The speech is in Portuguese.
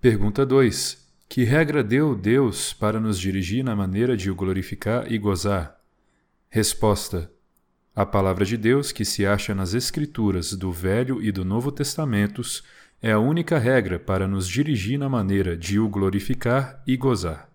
Pergunta 2. Que regra deu Deus para nos dirigir na maneira de o glorificar e gozar? Resposta: A palavra de Deus que se acha nas Escrituras do Velho e do Novo Testamentos é a única regra para nos dirigir na maneira de o glorificar e gozar.